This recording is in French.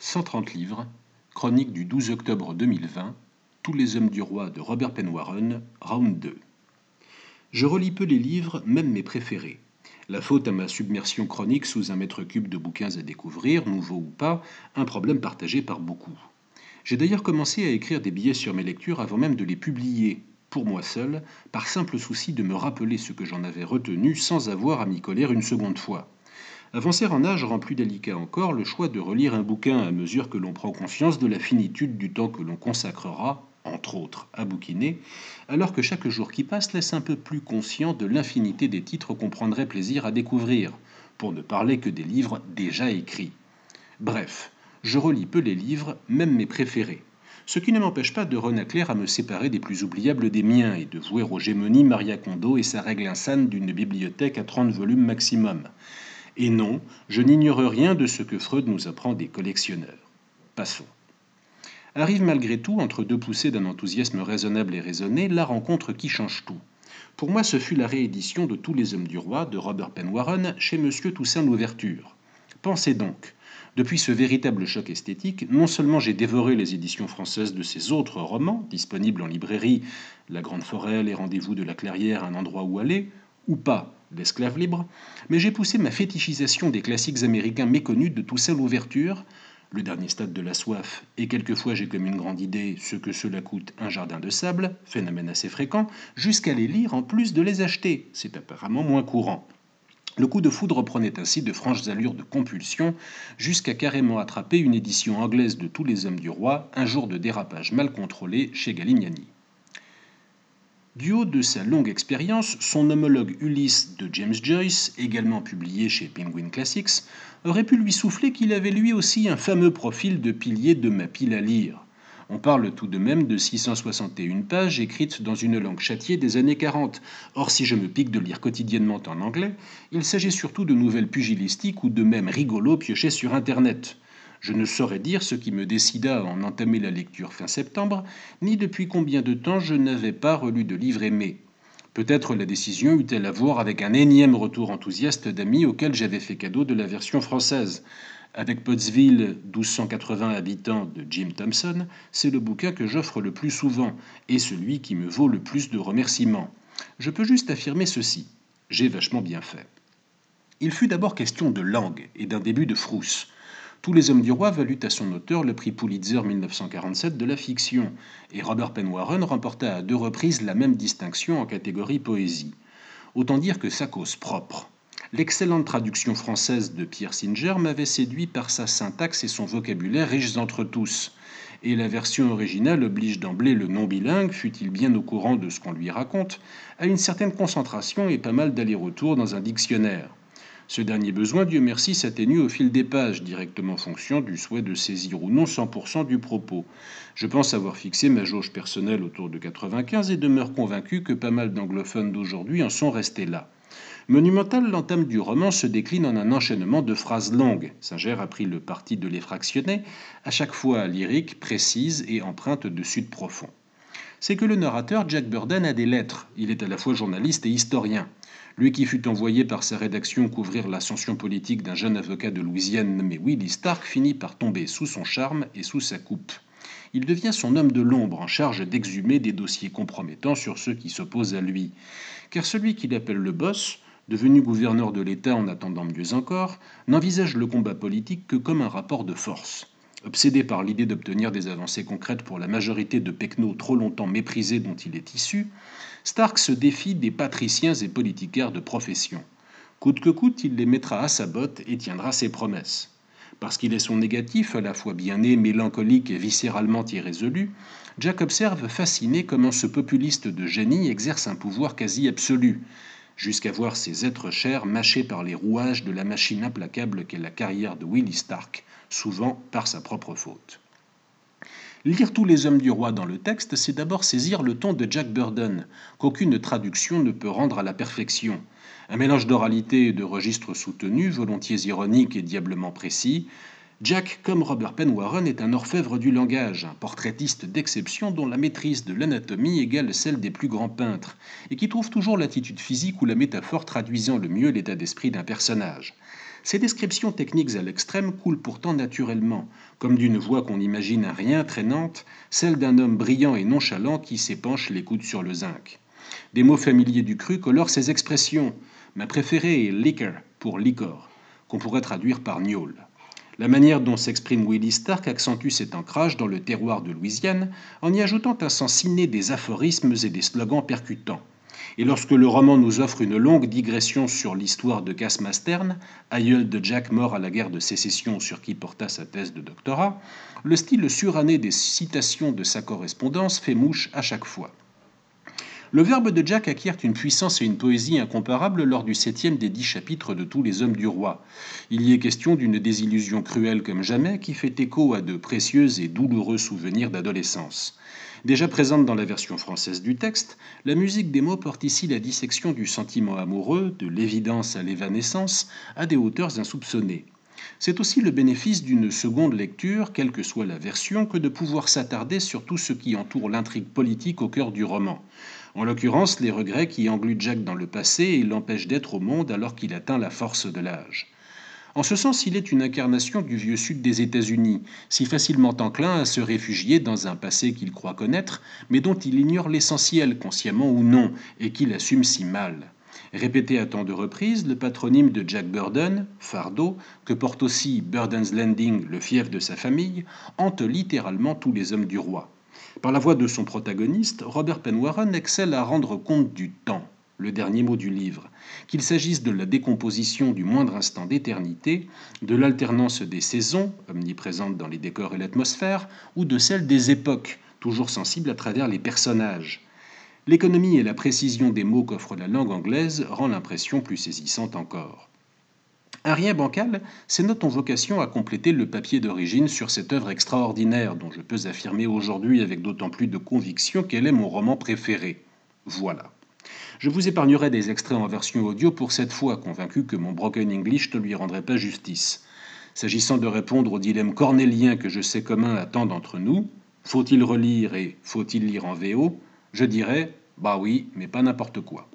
130 livres, chronique du 12 octobre 2020, Tous les hommes du roi de Robert Penwarren, round 2. Je relis peu les livres, même mes préférés. La faute à ma submersion chronique sous un mètre cube de bouquins à découvrir, nouveaux ou pas, un problème partagé par beaucoup. J'ai d'ailleurs commencé à écrire des billets sur mes lectures avant même de les publier, pour moi seul, par simple souci de me rappeler ce que j'en avais retenu sans avoir à m'y coller une seconde fois. Avancer en âge rend plus délicat encore le choix de relire un bouquin à mesure que l'on prend conscience de la finitude du temps que l'on consacrera, entre autres, à bouquiner, alors que chaque jour qui passe laisse un peu plus conscient de l'infinité des titres qu'on prendrait plaisir à découvrir, pour ne parler que des livres déjà écrits. Bref, je relis peu les livres, même mes préférés. Ce qui ne m'empêche pas de renacler à me séparer des plus oubliables des miens et de vouer aux gémonies Maria Kondo et sa règle insane d'une bibliothèque à 30 volumes maximum. Et non, je n'ignore rien de ce que Freud nous apprend des collectionneurs. Passons. Arrive malgré tout, entre deux poussées d'un enthousiasme raisonnable et raisonné, la rencontre qui change tout. Pour moi, ce fut la réédition de Tous les hommes du roi de Robert Penn Warren chez Monsieur Toussaint Louverture. Pensez donc, depuis ce véritable choc esthétique, non seulement j'ai dévoré les éditions françaises de ses autres romans, disponibles en librairie, La Grande Forêt, Les Rendez-vous de la Clairière, Un endroit où aller, ou pas, l'esclave libre, mais j'ai poussé ma fétichisation des classiques américains méconnus de Toussaint l'ouverture, le dernier stade de la soif, et quelquefois j'ai comme une grande idée ce que cela coûte un jardin de sable, phénomène assez fréquent, jusqu'à les lire en plus de les acheter. C'est apparemment moins courant. Le coup de foudre prenait ainsi de franches allures de compulsion, jusqu'à carrément attraper une édition anglaise de Tous les hommes du roi, un jour de dérapage mal contrôlé chez Galignani. Du haut de sa longue expérience, son homologue Ulysse de James Joyce, également publié chez Penguin Classics, aurait pu lui souffler qu'il avait lui aussi un fameux profil de pilier de ma pile à lire. On parle tout de même de 661 pages écrites dans une langue châtiée des années 40. Or, si je me pique de lire quotidiennement en anglais, il s'agit surtout de nouvelles pugilistiques ou de même rigolos piochés sur Internet. Je ne saurais dire ce qui me décida à en entamer la lecture fin septembre, ni depuis combien de temps je n'avais pas relu de livre aimé. Peut-être la décision eut-elle à voir avec un énième retour enthousiaste d'amis auxquels j'avais fait cadeau de la version française. Avec Pottsville, 1280 habitants de Jim Thompson, c'est le bouquin que j'offre le plus souvent et celui qui me vaut le plus de remerciements. Je peux juste affirmer ceci. J'ai vachement bien fait. Il fut d'abord question de langue et d'un début de frousse. Tous les hommes du roi valut à son auteur le prix Pulitzer 1947 de la fiction, et Robert Penn Warren remporta à deux reprises la même distinction en catégorie poésie. Autant dire que sa cause propre. L'excellente traduction française de Pierre Singer m'avait séduit par sa syntaxe et son vocabulaire riches entre tous. Et la version originale oblige d'emblée le non-bilingue, fut-il bien au courant de ce qu'on lui raconte, à une certaine concentration et pas mal d'aller-retour dans un dictionnaire. Ce dernier besoin, Dieu merci, s'atténue au fil des pages, directement fonction du souhait de saisir ou non 100% du propos. Je pense avoir fixé ma jauge personnelle autour de 95 et demeure convaincu que pas mal d'anglophones d'aujourd'hui en sont restés là. Monumental, l'entame du roman se décline en un enchaînement de phrases longues. Singer a pris le parti de les fractionner, à chaque fois lyriques, précises et empreintes de sud profond. C'est que le narrateur Jack Burden a des lettres. Il est à la fois journaliste et historien. Lui qui fut envoyé par sa rédaction couvrir l'ascension politique d'un jeune avocat de Louisiane nommé Willie Stark finit par tomber sous son charme et sous sa coupe. Il devient son homme de l'ombre en charge d'exhumer des dossiers compromettants sur ceux qui s'opposent à lui. Car celui qu'il appelle le boss, devenu gouverneur de l'État en attendant mieux encore, n'envisage le combat politique que comme un rapport de force. Obsédé par l'idée d'obtenir des avancées concrètes pour la majorité de pecnos trop longtemps méprisés dont il est issu, Stark se défie des patriciens et politicaires de profession. Coûte que coûte, il les mettra à sa botte et tiendra ses promesses. Parce qu'il est son négatif, à la fois bien né, mélancolique et viscéralement irrésolu, Jack observe fasciné comment ce populiste de génie exerce un pouvoir quasi absolu, jusqu'à voir ses êtres chers mâchés par les rouages de la machine implacable qu'est la carrière de Willie Stark, souvent par sa propre faute. Lire tous les hommes du roi dans le texte, c'est d'abord saisir le ton de Jack Burden, qu'aucune traduction ne peut rendre à la perfection. Un mélange d'oralité et de registres soutenus, volontiers ironiques et diablement précis. Jack, comme Robert Penn Warren, est un orfèvre du langage, un portraitiste d'exception dont la maîtrise de l'anatomie égale celle des plus grands peintres, et qui trouve toujours l'attitude physique ou la métaphore traduisant le mieux l'état d'esprit d'un personnage. Ces descriptions techniques à l'extrême coulent pourtant naturellement, comme d'une voix qu'on imagine un rien traînante, celle d'un homme brillant et nonchalant qui s'épanche les coudes sur le zinc. Des mots familiers du cru colorent ces expressions. Ma préférée est liquor pour licor, qu'on pourrait traduire par gnôle. La manière dont s'exprime Willie Stark accentue cet ancrage dans le terroir de Louisiane en y ajoutant un sens ciné des aphorismes et des slogans percutants. Et lorsque le roman nous offre une longue digression sur l'histoire de Cass Mastern, aïeul de Jack mort à la guerre de sécession sur qui porta sa thèse de doctorat, le style suranné des citations de sa correspondance fait mouche à chaque fois. Le verbe de Jack acquiert une puissance et une poésie incomparables lors du septième des dix chapitres de Tous les hommes du roi. Il y est question d'une désillusion cruelle comme jamais qui fait écho à de précieux et douloureux souvenirs d'adolescence. Déjà présente dans la version française du texte, la musique des mots porte ici la dissection du sentiment amoureux, de l'évidence à l'évanescence, à des hauteurs insoupçonnées. C'est aussi le bénéfice d'une seconde lecture, quelle que soit la version, que de pouvoir s'attarder sur tout ce qui entoure l'intrigue politique au cœur du roman. En l'occurrence, les regrets qui engluent Jack dans le passé et l'empêchent d'être au monde alors qu'il atteint la force de l'âge. En ce sens, il est une incarnation du vieux sud des États-Unis, si facilement enclin à se réfugier dans un passé qu'il croit connaître, mais dont il ignore l'essentiel, consciemment ou non, et qu'il assume si mal. Répété à tant de reprises, le patronyme de Jack Burden, Fardeau, que porte aussi Burden's Landing, le fief de sa famille, hante littéralement tous les hommes du roi. Par la voix de son protagoniste, Robert Penn Warren excelle à rendre compte du temps, le dernier mot du livre, qu'il s'agisse de la décomposition du moindre instant d'éternité, de l'alternance des saisons, omniprésentes dans les décors et l'atmosphère, ou de celle des époques, toujours sensibles à travers les personnages. L'économie et la précision des mots qu'offre la langue anglaise rend l'impression plus saisissante encore. Rien bancal, ces notes ont vocation à compléter le papier d'origine sur cette œuvre extraordinaire dont je peux affirmer aujourd'hui avec d'autant plus de conviction qu'elle est mon roman préféré. Voilà. Je vous épargnerai des extraits en version audio pour cette fois, convaincu que mon broken English ne lui rendrait pas justice. S'agissant de répondre au dilemme cornélien que je sais commun à tant d'entre nous, faut-il relire et faut-il lire en VO Je dirais, bah oui, mais pas n'importe quoi.